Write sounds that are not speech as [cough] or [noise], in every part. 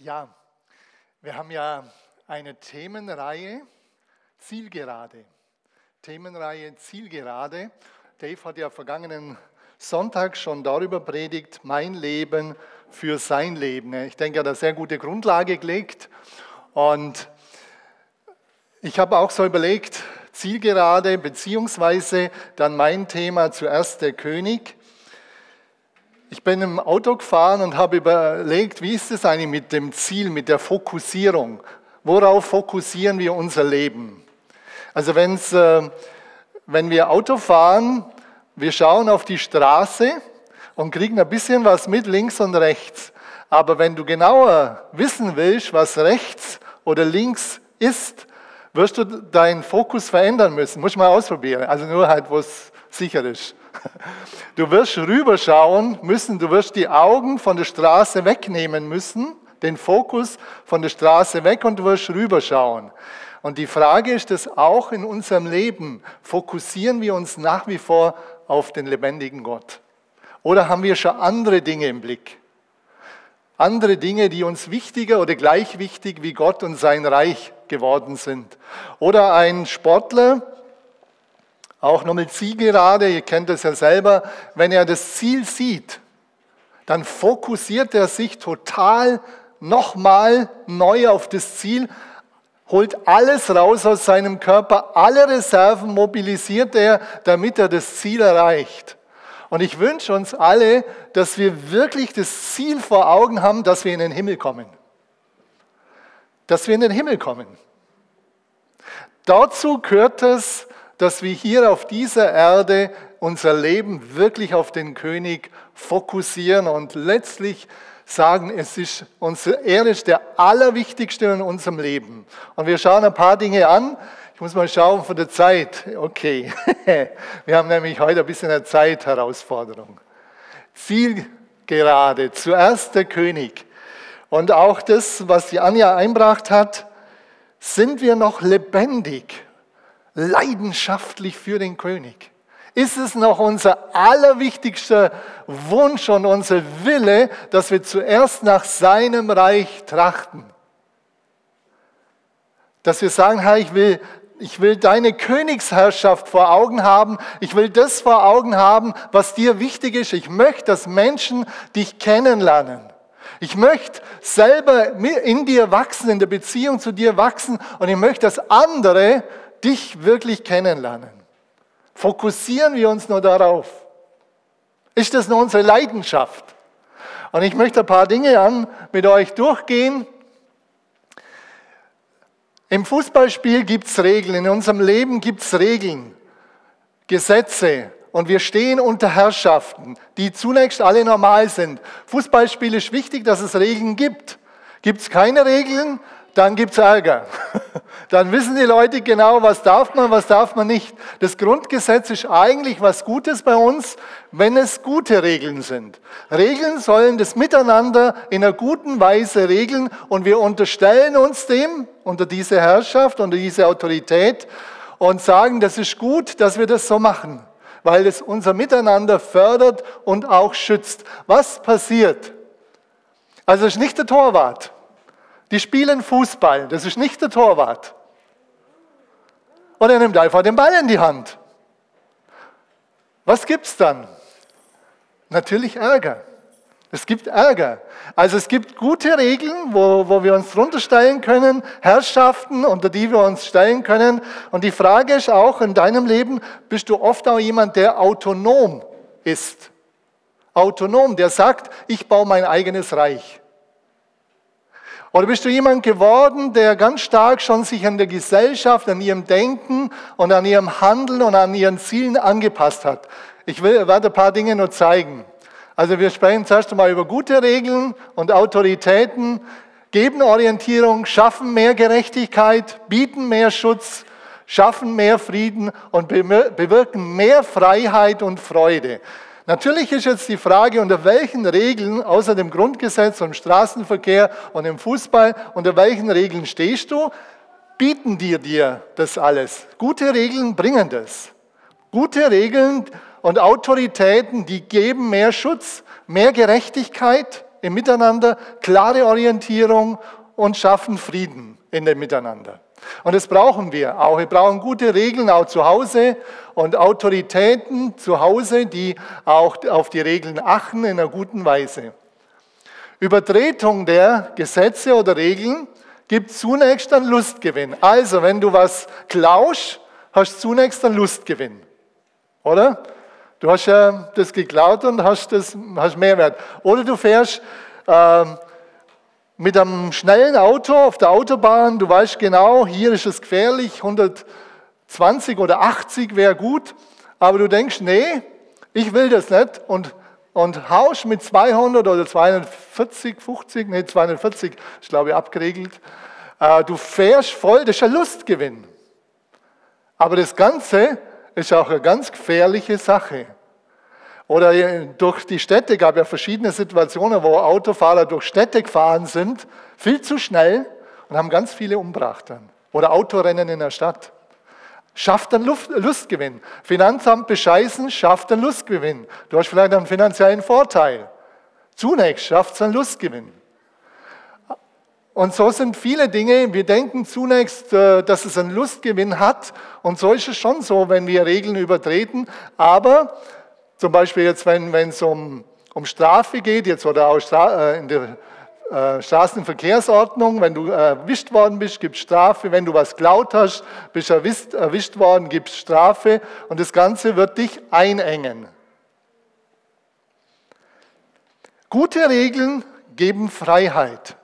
Ja, wir haben ja eine Themenreihe Zielgerade. Themenreihe Zielgerade. Dave hat ja vergangenen Sonntag schon darüber predigt, mein Leben für sein Leben. Ich denke, er hat eine sehr gute Grundlage gelegt. Und ich habe auch so überlegt, Zielgerade, beziehungsweise dann mein Thema zuerst der König. Ich bin im Auto gefahren und habe überlegt, wie ist es eigentlich mit dem Ziel, mit der Fokussierung? Worauf fokussieren wir unser Leben? Also wenn's, äh, wenn wir Auto fahren, wir schauen auf die Straße und kriegen ein bisschen was mit links und rechts. Aber wenn du genauer wissen willst, was rechts oder links ist, wirst du deinen Fokus verändern müssen. Muss ich mal ausprobieren. Also nur halt, wo es sicher ist. Du wirst rüberschauen müssen, du wirst die Augen von der Straße wegnehmen müssen, den Fokus von der Straße weg und du wirst rüberschauen. Und die Frage ist es auch in unserem Leben, fokussieren wir uns nach wie vor auf den lebendigen Gott? Oder haben wir schon andere Dinge im Blick? Andere Dinge, die uns wichtiger oder gleich wichtig wie Gott und sein Reich geworden sind. Oder ein Sportler, auch noch mit Zielgerade, ihr kennt das ja selber, wenn er das Ziel sieht, dann fokussiert er sich total nochmal neu auf das Ziel, holt alles raus aus seinem Körper, alle Reserven mobilisiert er, damit er das Ziel erreicht. Und ich wünsche uns alle, dass wir wirklich das Ziel vor Augen haben, dass wir in den Himmel kommen. Dass wir in den Himmel kommen. Dazu gehört es, dass wir hier auf dieser Erde unser Leben wirklich auf den König fokussieren und letztlich sagen, es ist unser, er ist der allerwichtigste in unserem Leben. Und wir schauen ein paar Dinge an. Ich muss mal schauen von der Zeit. Okay, [laughs] wir haben nämlich heute ein bisschen eine Zeitherausforderung. Zielgerade, zuerst der König. Und auch das, was die Anja einbracht hat, sind wir noch lebendig? Leidenschaftlich für den König? Ist es noch unser allerwichtigster Wunsch und unser Wille, dass wir zuerst nach seinem Reich trachten? Dass wir sagen, Herr, ich will, ich will deine Königsherrschaft vor Augen haben. Ich will das vor Augen haben, was dir wichtig ist. Ich möchte, dass Menschen dich kennenlernen. Ich möchte selber in dir wachsen, in der Beziehung zu dir wachsen und ich möchte, dass andere dich wirklich kennenlernen? Fokussieren wir uns nur darauf? Ist das nur unsere Leidenschaft? Und ich möchte ein paar Dinge an mit euch durchgehen. Im Fußballspiel gibt es Regeln, in unserem Leben gibt es Regeln, Gesetze und wir stehen unter Herrschaften, die zunächst alle normal sind. Fußballspiel ist wichtig, dass es Regeln gibt. Gibt es keine Regeln, dann gibt es Ärger. [laughs] Dann wissen die Leute genau, was darf man, was darf man nicht. Das Grundgesetz ist eigentlich was Gutes bei uns, wenn es gute Regeln sind. Regeln sollen das Miteinander in einer guten Weise regeln und wir unterstellen uns dem unter diese Herrschaft, unter diese Autorität und sagen, das ist gut, dass wir das so machen, weil es unser Miteinander fördert und auch schützt. Was passiert? Also es ist nicht der Torwart. Die spielen Fußball, das ist nicht der Torwart. Und er nimmt einfach den Ball in die Hand. Was gibt es dann? Natürlich Ärger. Es gibt Ärger. Also es gibt gute Regeln, wo, wo wir uns drunter stellen können, Herrschaften, unter die wir uns stellen können. Und die Frage ist auch in deinem Leben, bist du oft auch jemand, der autonom ist? Autonom, der sagt, ich baue mein eigenes Reich. Oder bist du jemand geworden, der ganz stark schon sich an der Gesellschaft, an ihrem Denken und an ihrem Handeln und an ihren Zielen angepasst hat? Ich will, werde ein paar Dinge nur zeigen. Also wir sprechen zuerst einmal über gute Regeln und Autoritäten, geben Orientierung, schaffen mehr Gerechtigkeit, bieten mehr Schutz, schaffen mehr Frieden und bewirken mehr Freiheit und Freude. Natürlich ist jetzt die Frage, unter welchen Regeln, außer dem Grundgesetz und Straßenverkehr und im Fußball, unter welchen Regeln stehst du? Bieten dir dir das alles? Gute Regeln bringen das. Gute Regeln und Autoritäten, die geben mehr Schutz, mehr Gerechtigkeit. im Miteinander, klare Orientierung und schaffen Frieden in dem Miteinander. Und das brauchen wir auch. Wir brauchen gute Regeln auch zu Hause und Autoritäten zu Hause, die auch auf die Regeln achten in einer guten Weise. Übertretung der Gesetze oder Regeln gibt zunächst einen Lustgewinn. Also, wenn du was klaust, hast du zunächst einen Lustgewinn. Oder? Du hast ja das geklaut und hast, das, hast Mehrwert. Oder du fährst äh, mit einem schnellen Auto auf der Autobahn, du weißt genau, hier ist es gefährlich, 120 oder 80 wäre gut, aber du denkst, nee, ich will das nicht und, und haust mit 200 oder 240, 50, nee, 240 ist glaube ich abgeregelt, äh, du fährst voll, das ist ein Lustgewinn. Aber das Ganze ist auch eine ganz gefährliche Sache. Oder durch die Städte gab ja verschiedene Situationen, wo Autofahrer durch Städte gefahren sind, viel zu schnell und haben ganz viele umgebracht dann. Oder Autorennen in der Stadt. Schafft einen Lustgewinn. Finanzamt bescheißen, schafft einen Lustgewinn. Du hast vielleicht einen finanziellen Vorteil. Zunächst schafft es einen Lustgewinn. Und so sind viele Dinge, wir denken zunächst, äh, dass es einen Lustgewinn hat. Und so ist es schon so, wenn wir Regeln übertreten. Aber zum Beispiel jetzt, wenn es um, um Strafe geht, jetzt oder auch Stra äh, in der äh, Straßenverkehrsordnung, wenn du erwischt worden bist, gibt es Strafe. Wenn du was klaut hast, bist erwischt, erwischt worden, gibt es Strafe. Und das Ganze wird dich einengen. Gute Regeln geben Freiheit.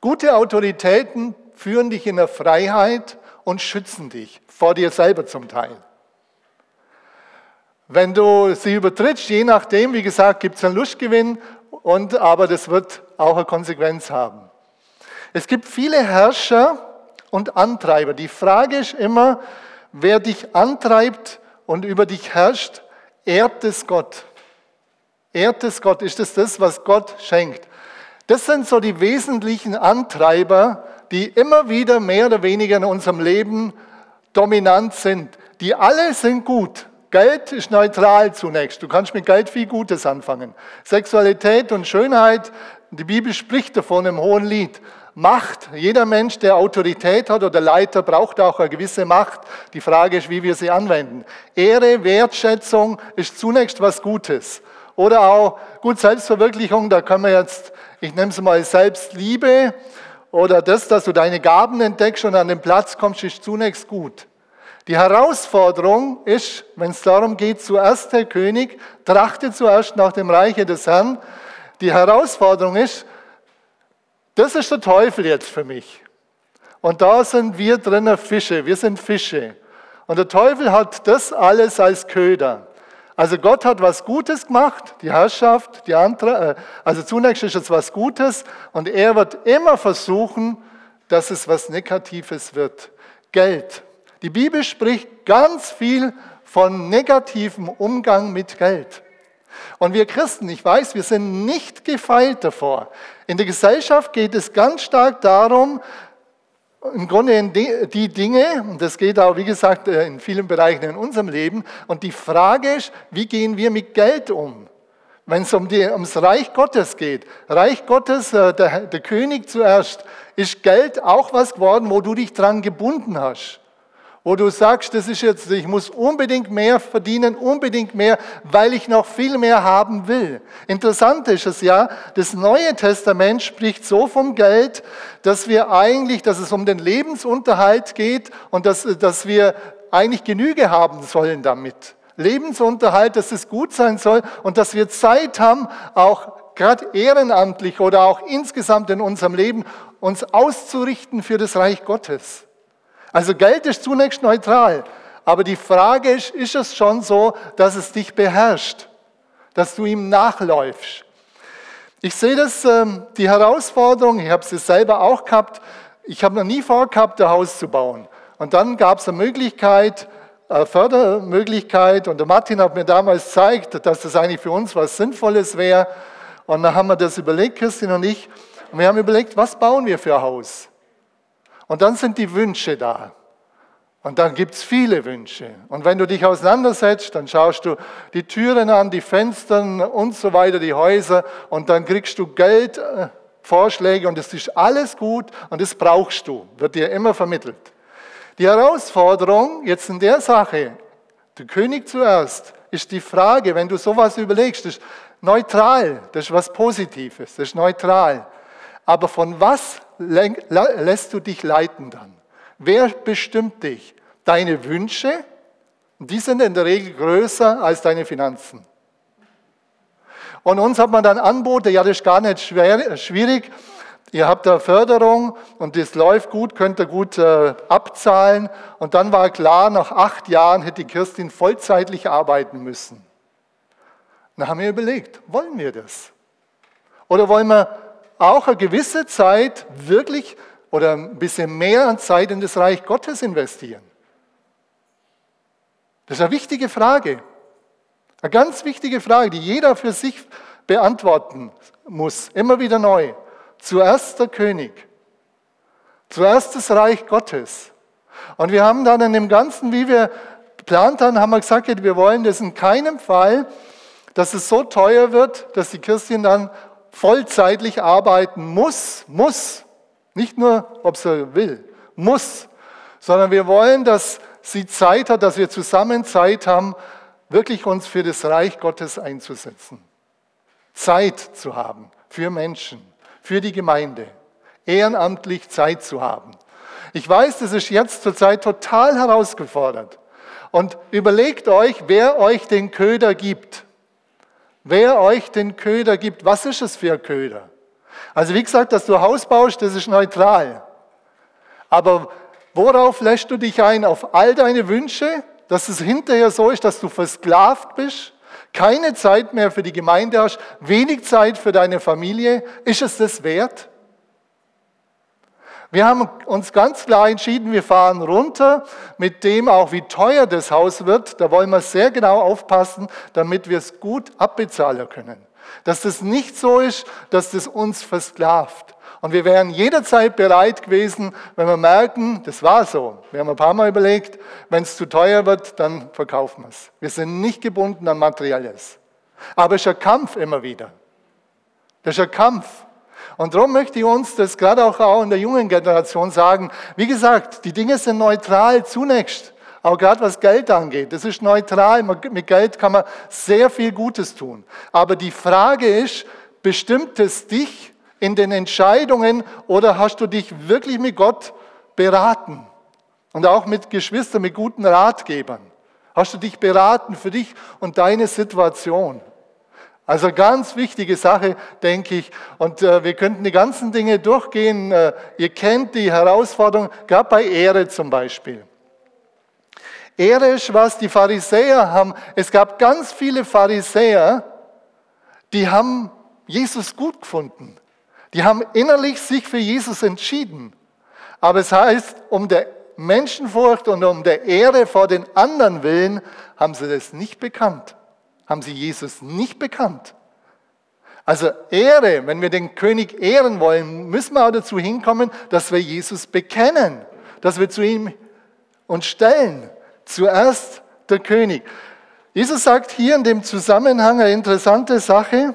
Gute Autoritäten führen dich in der Freiheit und schützen dich vor dir selber zum Teil. Wenn du sie übertrittst, je nachdem, wie gesagt, gibt es einen Lustgewinn, und, aber das wird auch eine Konsequenz haben. Es gibt viele Herrscher und Antreiber. Die Frage ist immer, wer dich antreibt und über dich herrscht, ehrt es Gott. Ehrt es Gott? Ist es das, was Gott schenkt? Das sind so die wesentlichen Antreiber, die immer wieder mehr oder weniger in unserem Leben dominant sind. Die alle sind gut. Geld ist neutral zunächst. Du kannst mit Geld viel Gutes anfangen. Sexualität und Schönheit, die Bibel spricht davon im Hohen Lied. Macht, jeder Mensch, der Autorität hat oder Leiter, braucht auch eine gewisse Macht. Die Frage ist, wie wir sie anwenden. Ehre, Wertschätzung ist zunächst was Gutes. Oder auch, gut, Selbstverwirklichung, da können wir jetzt ich nenne es mal Selbstliebe oder das, dass du deine Gaben entdeckst und an den Platz kommst, ist zunächst gut. Die Herausforderung ist, wenn es darum geht, zuerst der König, trachte zuerst nach dem Reiche des Herrn. Die Herausforderung ist, das ist der Teufel jetzt für mich. Und da sind wir drinnen Fische, wir sind Fische. Und der Teufel hat das alles als Köder. Also Gott hat was Gutes gemacht, die Herrschaft, die andere, äh, also zunächst ist es was Gutes und er wird immer versuchen, dass es was Negatives wird. Geld. Die Bibel spricht ganz viel von negativem Umgang mit Geld. Und wir Christen, ich weiß, wir sind nicht gefeilt davor. In der Gesellschaft geht es ganz stark darum, im Grunde die Dinge, und das geht auch, wie gesagt, äh, in vielen Bereichen in unserem Leben, und die Frage ist, wie gehen wir mit Geld um? Wenn es um die, ums Reich Gottes geht, Reich Gottes, äh, der, der König zuerst, ist Geld auch was geworden, wo du dich dran gebunden hast wo du sagst, das ist jetzt, ich muss unbedingt mehr verdienen, unbedingt mehr, weil ich noch viel mehr haben will. Interessant ist es ja, das Neue Testament spricht so vom Geld, dass wir eigentlich, dass es um den Lebensunterhalt geht und dass, dass wir eigentlich Genüge haben sollen damit. Lebensunterhalt, dass es gut sein soll und dass wir Zeit haben, auch gerade ehrenamtlich oder auch insgesamt in unserem Leben, uns auszurichten für das Reich Gottes. Also Geld ist zunächst neutral. Aber die Frage ist, ist es schon so, dass es dich beherrscht, dass du ihm nachläufst? Ich sehe das, ähm, die Herausforderung, ich habe sie selber auch gehabt, ich habe noch nie vorgehabt, ein Haus zu bauen. Und dann gab es eine Möglichkeit, eine Fördermöglichkeit, und der Martin hat mir damals gezeigt, dass das eigentlich für uns was Sinnvolles wäre. Und dann haben wir das überlegt, Christine und ich, und wir haben überlegt, was bauen wir für ein Haus? Und dann sind die Wünsche da. Und dann gibt es viele Wünsche. Und wenn du dich auseinandersetzt, dann schaust du die Türen an, die Fenster und so weiter, die Häuser und dann kriegst du Geld, äh, und es ist alles gut und das brauchst du, wird dir immer vermittelt. Die Herausforderung jetzt in der Sache, der König zuerst, ist die Frage, wenn du sowas überlegst, das ist neutral, das ist was Positives, das ist neutral. Aber von was lässt du dich leiten dann? Wer bestimmt dich? Deine Wünsche, die sind in der Regel größer als deine Finanzen. Und uns hat man dann Anbote, ja, das ist gar nicht schwer, schwierig. Ihr habt da Förderung und das läuft gut, könnt ihr gut äh, abzahlen. Und dann war klar, nach acht Jahren hätte Kirstin vollzeitlich arbeiten müssen. Dann haben wir überlegt, wollen wir das? Oder wollen wir auch eine gewisse Zeit wirklich oder ein bisschen mehr an Zeit in das Reich Gottes investieren? Das ist eine wichtige Frage. Eine ganz wichtige Frage, die jeder für sich beantworten muss, immer wieder neu. Zuerst der König. Zuerst das Reich Gottes. Und wir haben dann in dem Ganzen, wie wir geplant haben, haben wir gesagt, wir wollen das in keinem Fall, dass es so teuer wird, dass die Christin dann vollzeitlich arbeiten muss, muss, nicht nur, ob sie will, muss, sondern wir wollen, dass sie Zeit hat, dass wir zusammen Zeit haben, wirklich uns für das Reich Gottes einzusetzen. Zeit zu haben für Menschen, für die Gemeinde, ehrenamtlich Zeit zu haben. Ich weiß, das ist jetzt zurzeit total herausgefordert. Und überlegt euch, wer euch den Köder gibt. Wer euch den Köder gibt. Was ist es für ein Köder? Also wie gesagt, dass du Haus baust, das ist neutral. Aber worauf lässt du dich ein? Auf all deine Wünsche, dass es hinterher so ist, dass du versklavt bist, keine Zeit mehr für die Gemeinde hast, wenig Zeit für deine Familie. Ist es das wert? Wir haben uns ganz klar entschieden, wir fahren runter mit dem auch, wie teuer das Haus wird. Da wollen wir sehr genau aufpassen, damit wir es gut abbezahlen können. Dass das nicht so ist, dass das uns versklavt. Und wir wären jederzeit bereit gewesen, wenn wir merken, das war so. Wir haben ein paar Mal überlegt, wenn es zu teuer wird, dann verkaufen wir es. Wir sind nicht gebunden an Materielles. Aber es ist ein Kampf immer wieder. Das ist ein Kampf. Und darum möchte ich uns das gerade auch in der jungen Generation sagen. Wie gesagt, die Dinge sind neutral zunächst. Auch gerade was Geld angeht, das ist neutral. Mit Geld kann man sehr viel Gutes tun. Aber die Frage ist, bestimmt es dich in den Entscheidungen oder hast du dich wirklich mit Gott beraten? Und auch mit Geschwistern, mit guten Ratgebern. Hast du dich beraten für dich und deine Situation? Also ganz wichtige Sache, denke ich. Und äh, wir könnten die ganzen Dinge durchgehen. Äh, ihr kennt die Herausforderung, gerade bei Ehre zum Beispiel. Ehre ist, was die Pharisäer haben. Es gab ganz viele Pharisäer, die haben Jesus gut gefunden. Die haben innerlich sich für Jesus entschieden. Aber es heißt, um der Menschenfurcht und um der Ehre vor den anderen willen, haben sie das nicht bekannt. Haben sie Jesus nicht bekannt. Also Ehre, wenn wir den König ehren wollen, müssen wir auch dazu hinkommen, dass wir Jesus bekennen, dass wir zu ihm uns stellen. Zuerst der König. Jesus sagt hier in dem Zusammenhang eine interessante Sache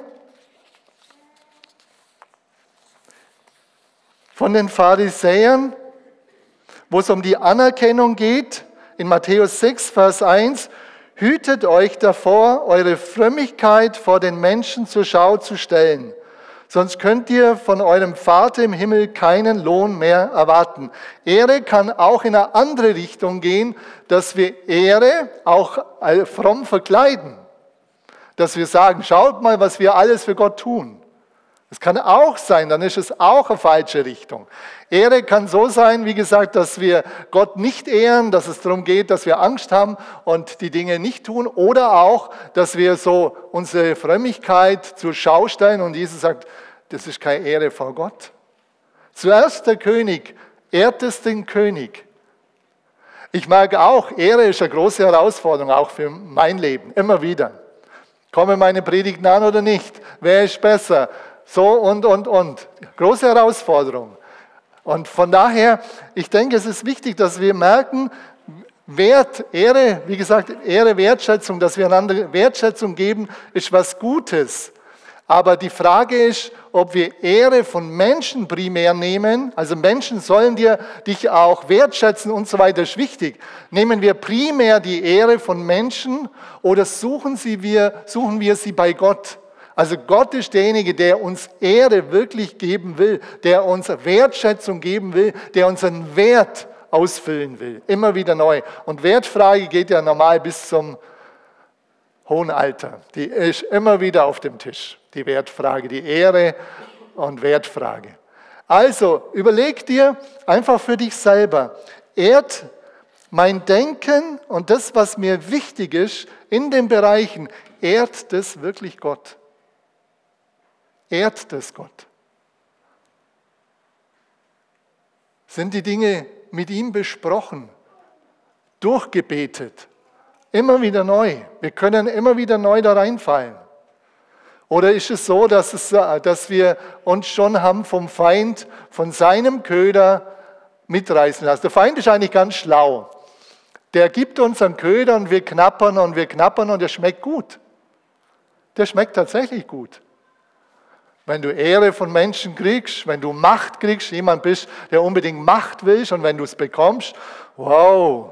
von den Pharisäern, wo es um die Anerkennung geht. In Matthäus 6, Vers 1, hütet euch davor, eure Frömmigkeit vor den Menschen zur Schau zu stellen sonst könnt ihr von eurem Vater im Himmel keinen Lohn mehr erwarten. Ehre kann auch in eine andere Richtung gehen, dass wir Ehre auch fromm verkleiden. Dass wir sagen, schaut mal, was wir alles für Gott tun. Das kann auch sein, dann ist es auch eine falsche Richtung. Ehre kann so sein, wie gesagt, dass wir Gott nicht ehren, dass es darum geht, dass wir Angst haben und die Dinge nicht tun. Oder auch, dass wir so unsere Frömmigkeit zur Schau stellen und Jesus sagt, das ist keine Ehre vor Gott. Zuerst der König, ehrt es den König. Ich merke auch, Ehre ist eine große Herausforderung, auch für mein Leben, immer wieder. Kommen meine Predigten an oder nicht? Wer ist besser? So und, und, und. Große Herausforderung. Und von daher, ich denke, es ist wichtig, dass wir merken, Wert, Ehre, wie gesagt, Ehre, Wertschätzung, dass wir einander Wertschätzung geben, ist was Gutes. Aber die Frage ist, ob wir Ehre von Menschen primär nehmen. Also Menschen sollen dir, dich auch wertschätzen und so weiter, ist wichtig. Nehmen wir primär die Ehre von Menschen oder suchen, sie wir, suchen wir sie bei Gott? Also Gott ist derjenige, der uns Ehre wirklich geben will, der uns Wertschätzung geben will, der unseren Wert ausfüllen will. Immer wieder neu. Und Wertfrage geht ja normal bis zum hohen Alter. Die ist immer wieder auf dem Tisch. Die Wertfrage, die Ehre und Wertfrage. Also überleg dir einfach für dich selber, ehrt mein Denken und das, was mir wichtig ist in den Bereichen, ehrt das wirklich Gott? Ehrt das Gott? Sind die Dinge mit ihm besprochen, durchgebetet, immer wieder neu. Wir können immer wieder neu da reinfallen. Oder ist es so, dass, es, dass wir uns schon haben vom Feind, von seinem Köder mitreißen lassen? Der Feind ist eigentlich ganz schlau. Der gibt uns einen Köder und wir knappern und wir knappern und der schmeckt gut. Der schmeckt tatsächlich gut. Wenn du Ehre von Menschen kriegst, wenn du Macht kriegst, jemand bist, der unbedingt Macht willst und wenn du es bekommst, wow.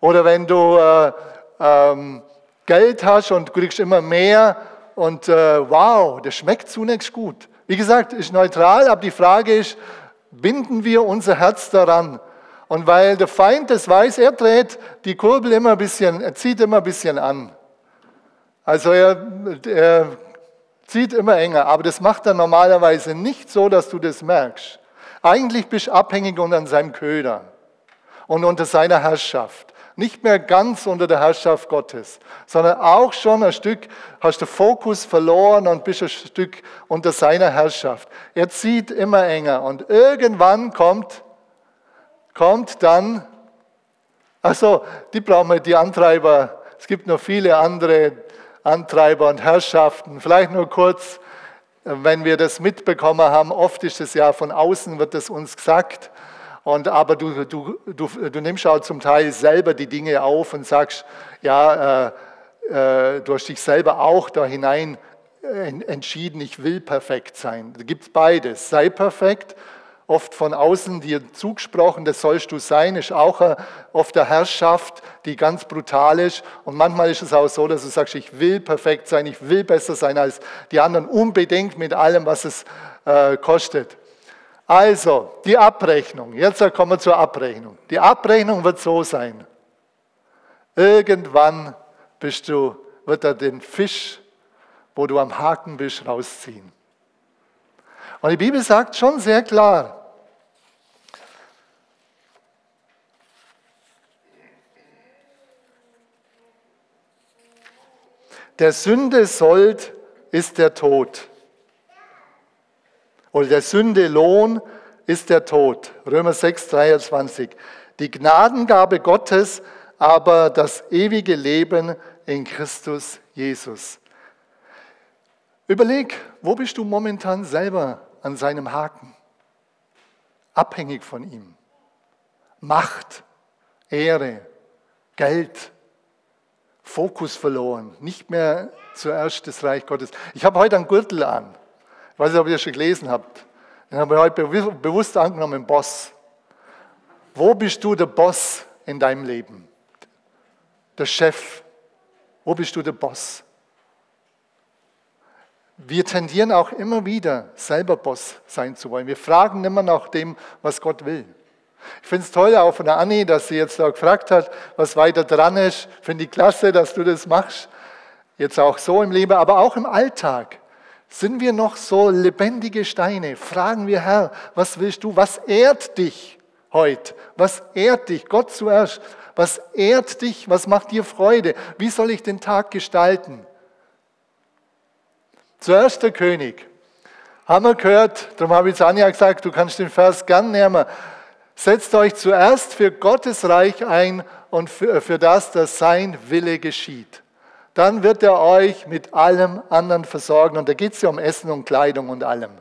Oder wenn du äh, ähm, Geld hast und kriegst immer mehr und äh, wow, das schmeckt zunächst gut. Wie gesagt, ist neutral, aber die Frage ist, binden wir unser Herz daran? Und weil der Feind das weiß, er dreht die Kurbel immer ein bisschen, er zieht immer ein bisschen an. Also er, er zieht immer enger, aber das macht er normalerweise nicht so, dass du das merkst. Eigentlich bist du abhängig unter seinem Köder und unter seiner Herrschaft. Nicht mehr ganz unter der Herrschaft Gottes, sondern auch schon ein Stück hast du Fokus verloren und bist ein Stück unter seiner Herrschaft. Er zieht immer enger und irgendwann kommt, kommt dann, also die brauchen wir, die Antreiber, es gibt noch viele andere Antreiber und Herrschaften. Vielleicht nur kurz, wenn wir das mitbekommen haben, oft ist es ja von außen, wird es uns gesagt. Und, aber du, du, du, du nimmst auch zum Teil selber die Dinge auf und sagst, ja, äh, äh, du hast dich selber auch da hinein äh, entschieden, ich will perfekt sein. Da gibt es beides. Sei perfekt oft von außen dir zugesprochen, das sollst du sein, ist auch oft eine Herrschaft, die ganz brutal ist. Und manchmal ist es auch so, dass du sagst, ich will perfekt sein, ich will besser sein als die anderen, unbedingt mit allem, was es äh, kostet. Also, die Abrechnung. Jetzt kommen wir zur Abrechnung. Die Abrechnung wird so sein. Irgendwann bist du, wird er den Fisch, wo du am Haken bist, rausziehen. Und die Bibel sagt schon sehr klar, der Sünde Sold ist der Tod. Oder der Sünde Lohn ist der Tod. Römer 6, 23. Die Gnadengabe Gottes, aber das ewige Leben in Christus Jesus. Überleg, wo bist du momentan selber an seinem Haken? Abhängig von ihm. Macht, Ehre, Geld, Fokus verloren, nicht mehr zuerst das Reich Gottes. Ich habe heute einen Gürtel an. Ich weiß nicht, ob ihr schon gelesen habt. Den habe ich heute bewusst angenommen, Boss. Wo bist du der Boss in deinem Leben? Der Chef. Wo bist du der Boss? Wir tendieren auch immer wieder, selber Boss sein zu wollen. Wir fragen immer nach dem, was Gott will. Ich finde es toll auch von der Anni, dass sie jetzt auch gefragt hat, was weiter dran ist. Finde ich klasse, dass du das machst. Jetzt auch so im Leben, aber auch im Alltag. Sind wir noch so lebendige Steine? Fragen wir, Herr, was willst du? Was ehrt dich heute? Was ehrt dich? Gott zuerst. Was ehrt dich? Was macht dir Freude? Wie soll ich den Tag gestalten? Zuerst der König. Haben wir gehört, darum habe ich zu Anja gesagt, du kannst den Vers gern nehmen. Setzt euch zuerst für Gottes Reich ein und für, für das, dass sein Wille geschieht. Dann wird er euch mit allem anderen versorgen. Und da geht es ja um Essen und Kleidung und allem.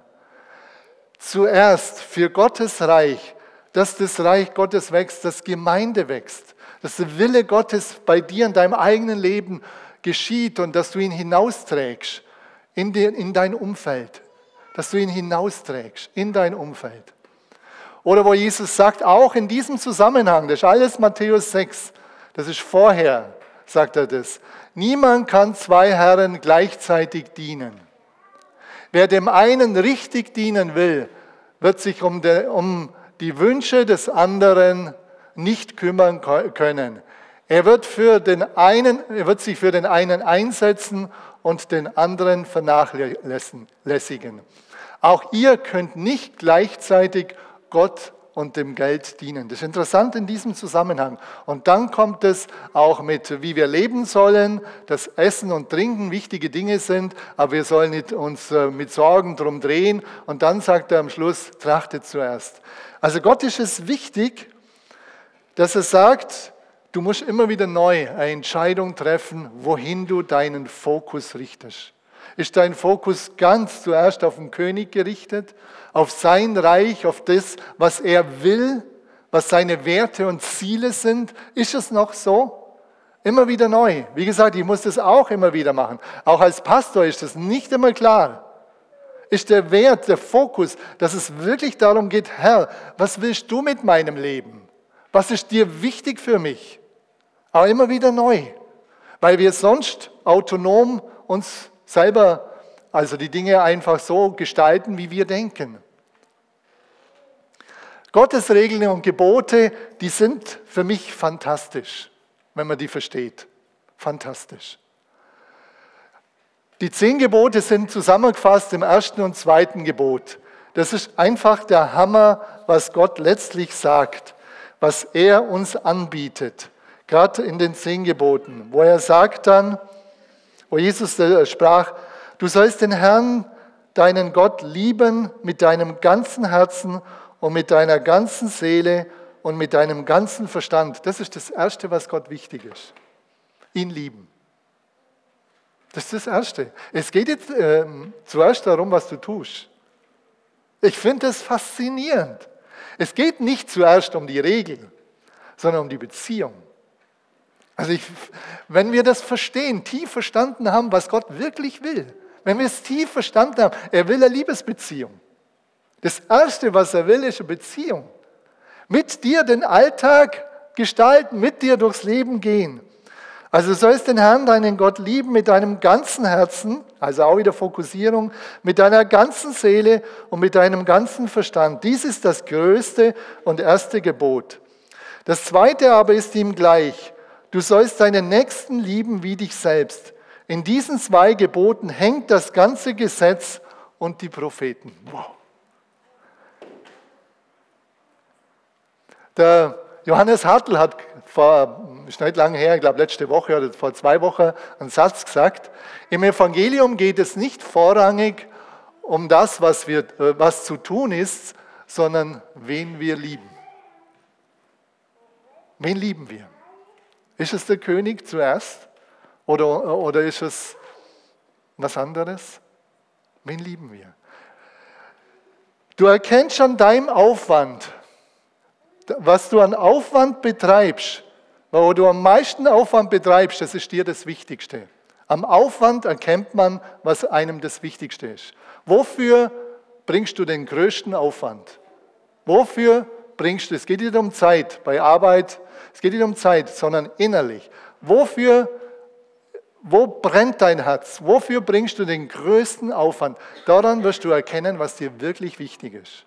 Zuerst für Gottes Reich, dass das Reich Gottes wächst, dass Gemeinde wächst, dass der Wille Gottes bei dir in deinem eigenen Leben geschieht und dass du ihn hinausträgst in, die, in dein Umfeld. Dass du ihn hinausträgst in dein Umfeld. Oder wo Jesus sagt, auch in diesem Zusammenhang, das ist alles Matthäus 6, das ist vorher, sagt er das. Niemand kann zwei Herren gleichzeitig dienen. Wer dem einen richtig dienen will, wird sich um, de, um die Wünsche des anderen nicht kümmern können. Er wird, für den einen, er wird sich für den einen einsetzen und den anderen vernachlässigen. Auch ihr könnt nicht gleichzeitig Gott und dem Geld dienen. Das ist interessant in diesem Zusammenhang. Und dann kommt es auch mit, wie wir leben sollen, dass Essen und Trinken wichtige Dinge sind, aber wir sollen nicht uns äh, mit Sorgen drum drehen. Und dann sagt er am Schluss, trachtet zuerst. Also Gott ist es wichtig, dass er sagt, du musst immer wieder neu eine Entscheidung treffen, wohin du deinen Fokus richtest. Ist dein Fokus ganz zuerst auf den König gerichtet, auf sein Reich, auf das, was er will, was seine Werte und Ziele sind? Ist es noch so? Immer wieder neu. Wie gesagt, ich muss das auch immer wieder machen. Auch als Pastor ist das nicht immer klar. Ist der Wert, der Fokus, dass es wirklich darum geht, Herr, was willst du mit meinem Leben? Was ist dir wichtig für mich? Aber immer wieder neu, weil wir sonst autonom uns selber, also die Dinge einfach so gestalten, wie wir denken. Gottes Regeln und Gebote, die sind für mich fantastisch, wenn man die versteht. Fantastisch. Die zehn Gebote sind zusammengefasst im ersten und zweiten Gebot. Das ist einfach der Hammer, was Gott letztlich sagt was er uns anbietet, gerade in den zehn Geboten, wo er sagt dann, wo Jesus sprach, du sollst den Herrn, deinen Gott lieben mit deinem ganzen Herzen und mit deiner ganzen Seele und mit deinem ganzen Verstand. Das ist das Erste, was Gott wichtig ist. Ihn lieben. Das ist das Erste. Es geht jetzt äh, zuerst darum, was du tust. Ich finde das faszinierend. Es geht nicht zuerst um die Regeln, sondern um die Beziehung. Also ich, wenn wir das verstehen, tief verstanden haben, was Gott wirklich will, wenn wir es tief verstanden haben, er will eine Liebesbeziehung. Das Erste, was er will, ist eine Beziehung. Mit dir den Alltag gestalten, mit dir durchs Leben gehen. Also du sollst den Herrn, deinen Gott lieben mit deinem ganzen Herzen, also auch wieder Fokussierung, mit deiner ganzen Seele und mit deinem ganzen Verstand. Dies ist das größte und erste Gebot. Das zweite aber ist ihm gleich. Du sollst deinen Nächsten lieben wie dich selbst. In diesen zwei Geboten hängt das ganze Gesetz und die Propheten. Wow. Der Johannes Hartl hat vor ist nicht lange her, ich glaube letzte Woche oder vor zwei Wochen, einen Satz gesagt. Im Evangelium geht es nicht vorrangig um das, was, wir, äh, was zu tun ist, sondern wen wir lieben. Wen lieben wir? Ist es der König zuerst oder, oder ist es was anderes? Wen lieben wir? Du erkennst an deinem Aufwand, was du an Aufwand betreibst, wo du am meisten Aufwand betreibst, das ist dir das Wichtigste. Am Aufwand erkennt man, was einem das Wichtigste ist. Wofür bringst du den größten Aufwand? Wofür bringst du, es geht nicht um Zeit bei Arbeit, es geht nicht um Zeit, sondern innerlich. Wofür, wo brennt dein Herz? Wofür bringst du den größten Aufwand? Daran wirst du erkennen, was dir wirklich wichtig ist.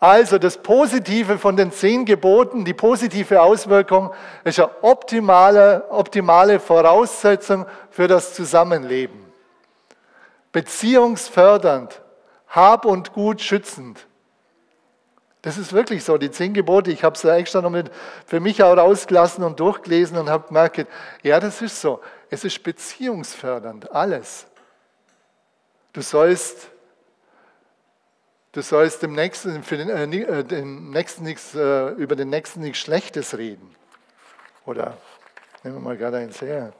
Also das Positive von den zehn Geboten, die positive Auswirkung ist eine optimale, optimale Voraussetzung für das Zusammenleben. Beziehungsfördernd, Hab und Gut schützend. Das ist wirklich so, die zehn Gebote. Ich habe es extra noch mit, für mich auch rausgelassen und durchgelesen und habe gemerkt, ja, das ist so. Es ist beziehungsfördernd, alles. Du sollst Du sollst dem Nächsten, für den, äh, äh, den Nächsten nichts, äh, über den Nächsten nichts Schlechtes reden. Oder nehmen wir mal gerade eins her.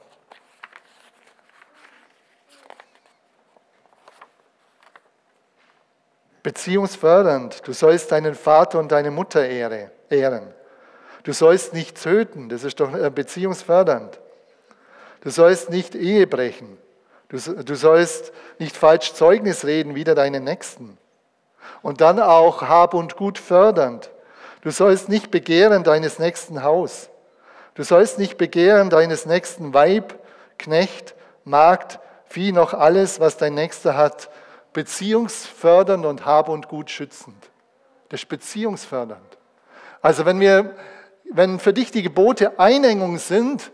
Beziehungsfördernd. Du sollst deinen Vater und deine Mutter ehren. Du sollst nicht töten, das ist doch äh, beziehungsfördernd. Du sollst nicht Ehe brechen. Du, sollst nicht falsch Zeugnis reden, wider deinen Nächsten. Und dann auch Hab und Gut fördernd. Du sollst nicht begehren deines nächsten Haus. Du sollst nicht begehren deines nächsten Weib, Knecht, Magd, Vieh, noch alles, was dein Nächster hat, beziehungsfördernd und Hab und Gut schützend. Das ist beziehungsfördernd. Also wenn, wir, wenn für dich die Gebote Einengung sind,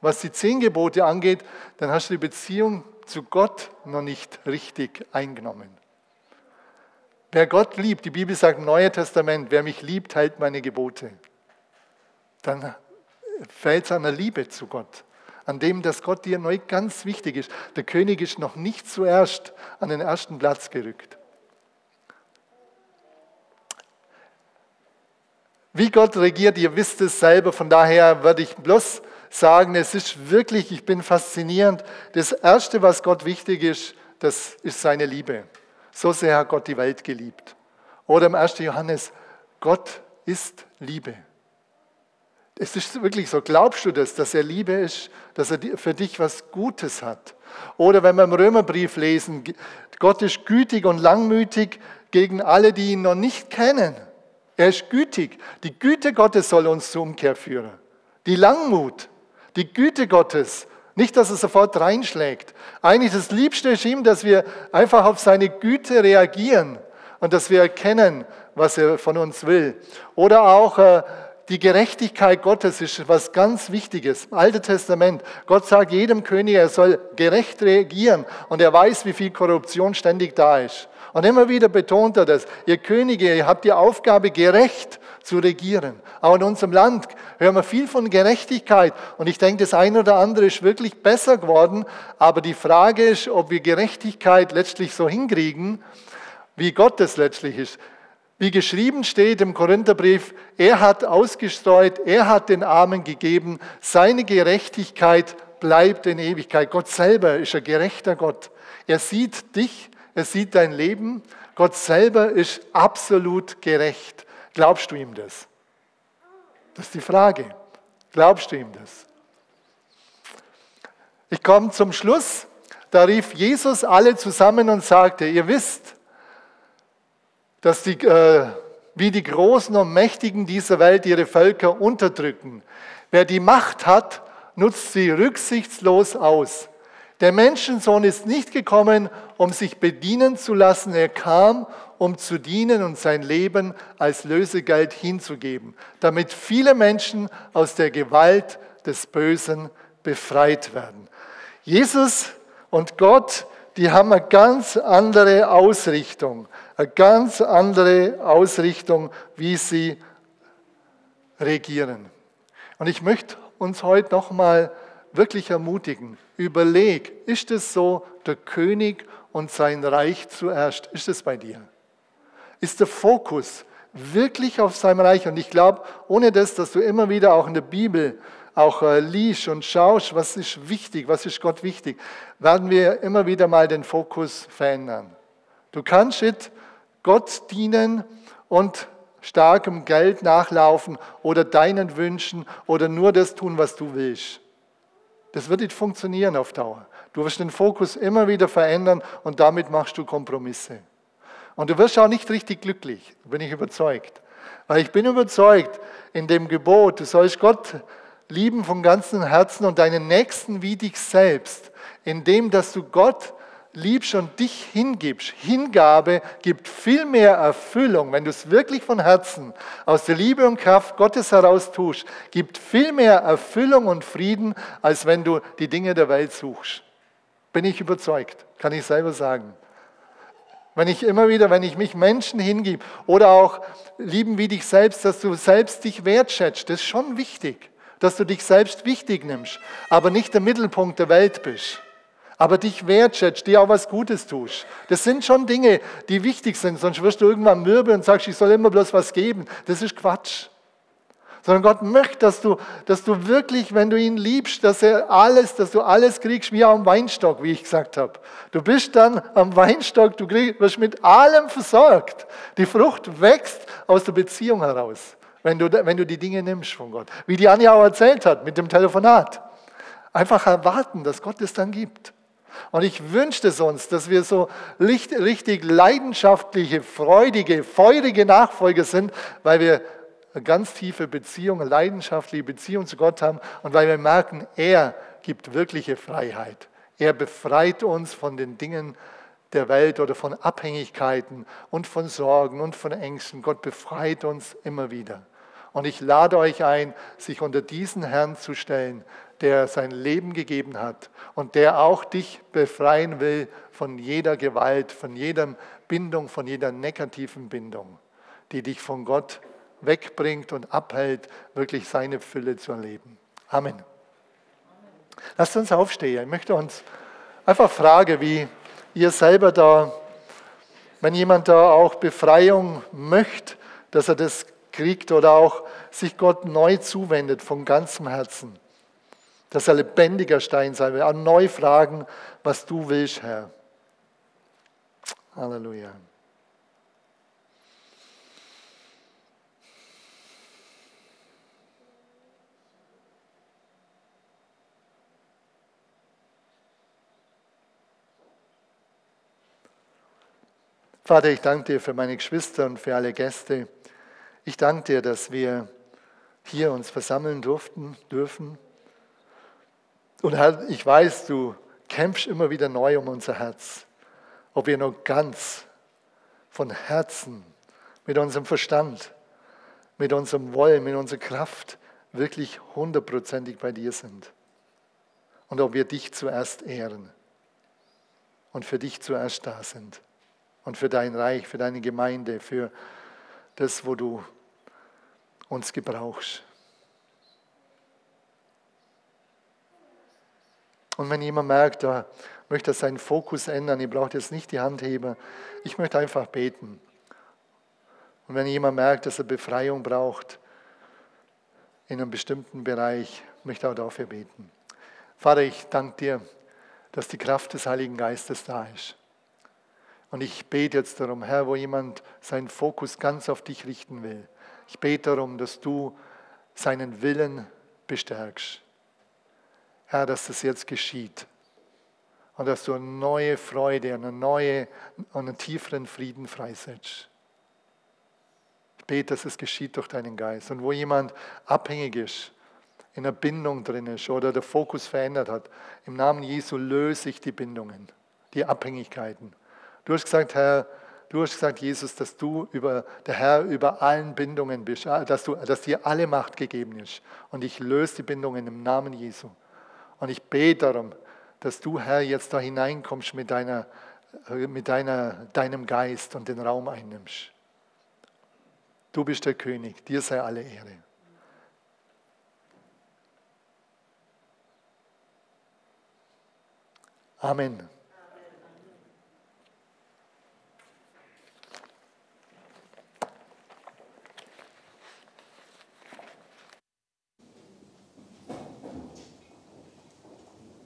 was die zehn Gebote angeht, dann hast du die Beziehung zu Gott noch nicht richtig eingenommen. Wer Gott liebt, die Bibel sagt im Neuen Testament, wer mich liebt, hält meine Gebote. Dann fällt es an der Liebe zu Gott, an dem, dass Gott dir neu ganz wichtig ist. Der König ist noch nicht zuerst an den ersten Platz gerückt. Wie Gott regiert, ihr wisst es selber, von daher würde ich bloß sagen, es ist wirklich, ich bin faszinierend. Das Erste, was Gott wichtig ist, das ist seine Liebe. So sehr hat Gott die Welt geliebt. Oder im 1. Johannes, Gott ist Liebe. Es ist wirklich so, glaubst du das, dass er Liebe ist, dass er für dich was Gutes hat? Oder wenn wir im Römerbrief lesen, Gott ist gütig und langmütig gegen alle, die ihn noch nicht kennen. Er ist gütig. Die Güte Gottes soll uns zur Umkehr führen. Die Langmut, die Güte Gottes. Nicht, dass er sofort reinschlägt. Eigentlich das Liebste ist ihm, dass wir einfach auf seine Güte reagieren und dass wir erkennen, was er von uns will. Oder auch, äh, die Gerechtigkeit Gottes ist was ganz Wichtiges. Im Alten Testament, Gott sagt jedem König, er soll gerecht regieren und er weiß, wie viel Korruption ständig da ist. Und immer wieder betont er das. Ihr Könige, ihr habt die Aufgabe, gerecht zu regieren. Auch in unserem Land hören wir viel von Gerechtigkeit. Und ich denke, das eine oder andere ist wirklich besser geworden. Aber die Frage ist, ob wir Gerechtigkeit letztlich so hinkriegen, wie Gott es letztlich ist. Wie geschrieben steht im Korintherbrief, er hat ausgestreut, er hat den Armen gegeben, seine Gerechtigkeit bleibt in Ewigkeit. Gott selber ist ein gerechter Gott. Er sieht dich, er sieht dein Leben. Gott selber ist absolut gerecht. Glaubst du ihm das? Das ist die Frage. Glaubst du ihm das? Ich komme zum Schluss. Da rief Jesus alle zusammen und sagte, ihr wisst, dass die, äh, wie die Großen und Mächtigen dieser Welt ihre Völker unterdrücken. Wer die Macht hat, nutzt sie rücksichtslos aus. Der Menschensohn ist nicht gekommen, um sich bedienen zu lassen. Er kam, um zu dienen und sein Leben als Lösegeld hinzugeben, damit viele Menschen aus der Gewalt des Bösen befreit werden. Jesus und Gott, die haben eine ganz andere Ausrichtung eine ganz andere Ausrichtung, wie sie regieren. Und ich möchte uns heute nochmal wirklich ermutigen. Überleg, ist es so, der König und sein Reich zuerst? Ist es bei dir? Ist der Fokus wirklich auf seinem Reich? Und ich glaube, ohne das, dass du immer wieder auch in der Bibel auch äh, liest und schaust, was ist wichtig, was ist Gott wichtig, werden wir immer wieder mal den Fokus verändern. Du kannst jetzt Gott dienen und starkem Geld nachlaufen oder deinen Wünschen oder nur das tun, was du willst. Das wird nicht funktionieren auf Dauer. Du wirst den Fokus immer wieder verändern und damit machst du Kompromisse. Und du wirst auch nicht richtig glücklich, bin ich überzeugt. Weil ich bin überzeugt, in dem Gebot, du sollst Gott lieben von ganzem Herzen und deinen Nächsten wie dich selbst, indem dass du Gott liebst und dich hingibst. Hingabe gibt viel mehr Erfüllung, wenn du es wirklich von Herzen aus der Liebe und Kraft Gottes heraus tust, gibt viel mehr Erfüllung und Frieden, als wenn du die Dinge der Welt suchst. Bin ich überzeugt, kann ich selber sagen. Wenn ich immer wieder, wenn ich mich Menschen hingib oder auch lieben wie dich selbst, dass du selbst dich wertschätzt, das ist schon wichtig, dass du dich selbst wichtig nimmst, aber nicht der Mittelpunkt der Welt bist aber dich wertschätzt, dir auch was Gutes tust. Das sind schon Dinge, die wichtig sind, sonst wirst du irgendwann mürbe und sagst, ich soll immer bloß was geben. Das ist Quatsch. sondern Gott möchte, dass du, dass du wirklich, wenn du ihn liebst, dass er alles, dass du alles kriegst wie am Weinstock, wie ich gesagt habe. Du bist dann am Weinstock, du kriegst, wirst mit allem versorgt. Die Frucht wächst aus der Beziehung heraus, wenn du, wenn du die Dinge nimmst von Gott. Wie die Anja auch erzählt hat mit dem Telefonat. Einfach erwarten, dass Gott es dann gibt. Und ich wünschte es uns, dass wir so richtig leidenschaftliche, freudige, feurige Nachfolger sind, weil wir eine ganz tiefe Beziehung, eine leidenschaftliche Beziehung zu Gott haben und weil wir merken, er gibt wirkliche Freiheit. Er befreit uns von den Dingen der Welt oder von Abhängigkeiten und von Sorgen und von Ängsten. Gott befreit uns immer wieder. Und ich lade euch ein, sich unter diesen Herrn zu stellen, der sein Leben gegeben hat und der auch dich befreien will von jeder Gewalt, von jeder Bindung, von jeder negativen Bindung, die dich von Gott wegbringt und abhält, wirklich seine Fülle zu erleben. Amen. Lasst uns aufstehen. Ich möchte uns einfach fragen, wie ihr selber da, wenn jemand da auch Befreiung möchte, dass er das kriegt oder auch sich Gott neu zuwendet von ganzem Herzen. Dass er lebendiger Stein sein will. Auch neu fragen, was du willst, Herr. Halleluja. Vater, ich danke dir für meine Geschwister und für alle Gäste. Ich danke dir, dass wir hier uns versammeln durften, dürfen. Und ich weiß, du kämpfst immer wieder neu um unser Herz. Ob wir nur ganz von Herzen, mit unserem Verstand, mit unserem Wollen, mit unserer Kraft wirklich hundertprozentig bei dir sind. Und ob wir dich zuerst ehren und für dich zuerst da sind und für dein Reich, für deine Gemeinde, für das, wo du uns gebrauchst. Und wenn jemand merkt, er möchte seinen Fokus ändern, ihr braucht jetzt nicht die Handheber, ich möchte einfach beten. Und wenn jemand merkt, dass er Befreiung braucht in einem bestimmten Bereich, möchte auch dafür beten. Vater, ich danke dir, dass die Kraft des Heiligen Geistes da ist. Und ich bete jetzt darum, Herr, wo jemand seinen Fokus ganz auf dich richten will. Ich bete darum, dass du seinen Willen bestärkst. Herr, dass das jetzt geschieht. Und dass du eine neue Freude, eine neue, einen tieferen Frieden freisetzt. Ich bete, dass es geschieht durch deinen Geist. Und wo jemand abhängig ist, in einer Bindung drin ist oder der Fokus verändert hat, im Namen Jesu löse ich die Bindungen, die Abhängigkeiten. Du hast gesagt, Herr, du hast gesagt, Jesus, dass du über, der Herr über allen Bindungen bist, äh, dass, du, dass dir alle Macht gegeben ist. Und ich löse die Bindungen im Namen Jesu. Und ich bete darum, dass du, Herr, jetzt da hineinkommst mit, deiner, äh, mit deiner, deinem Geist und den Raum einnimmst. Du bist der König, dir sei alle Ehre. Amen.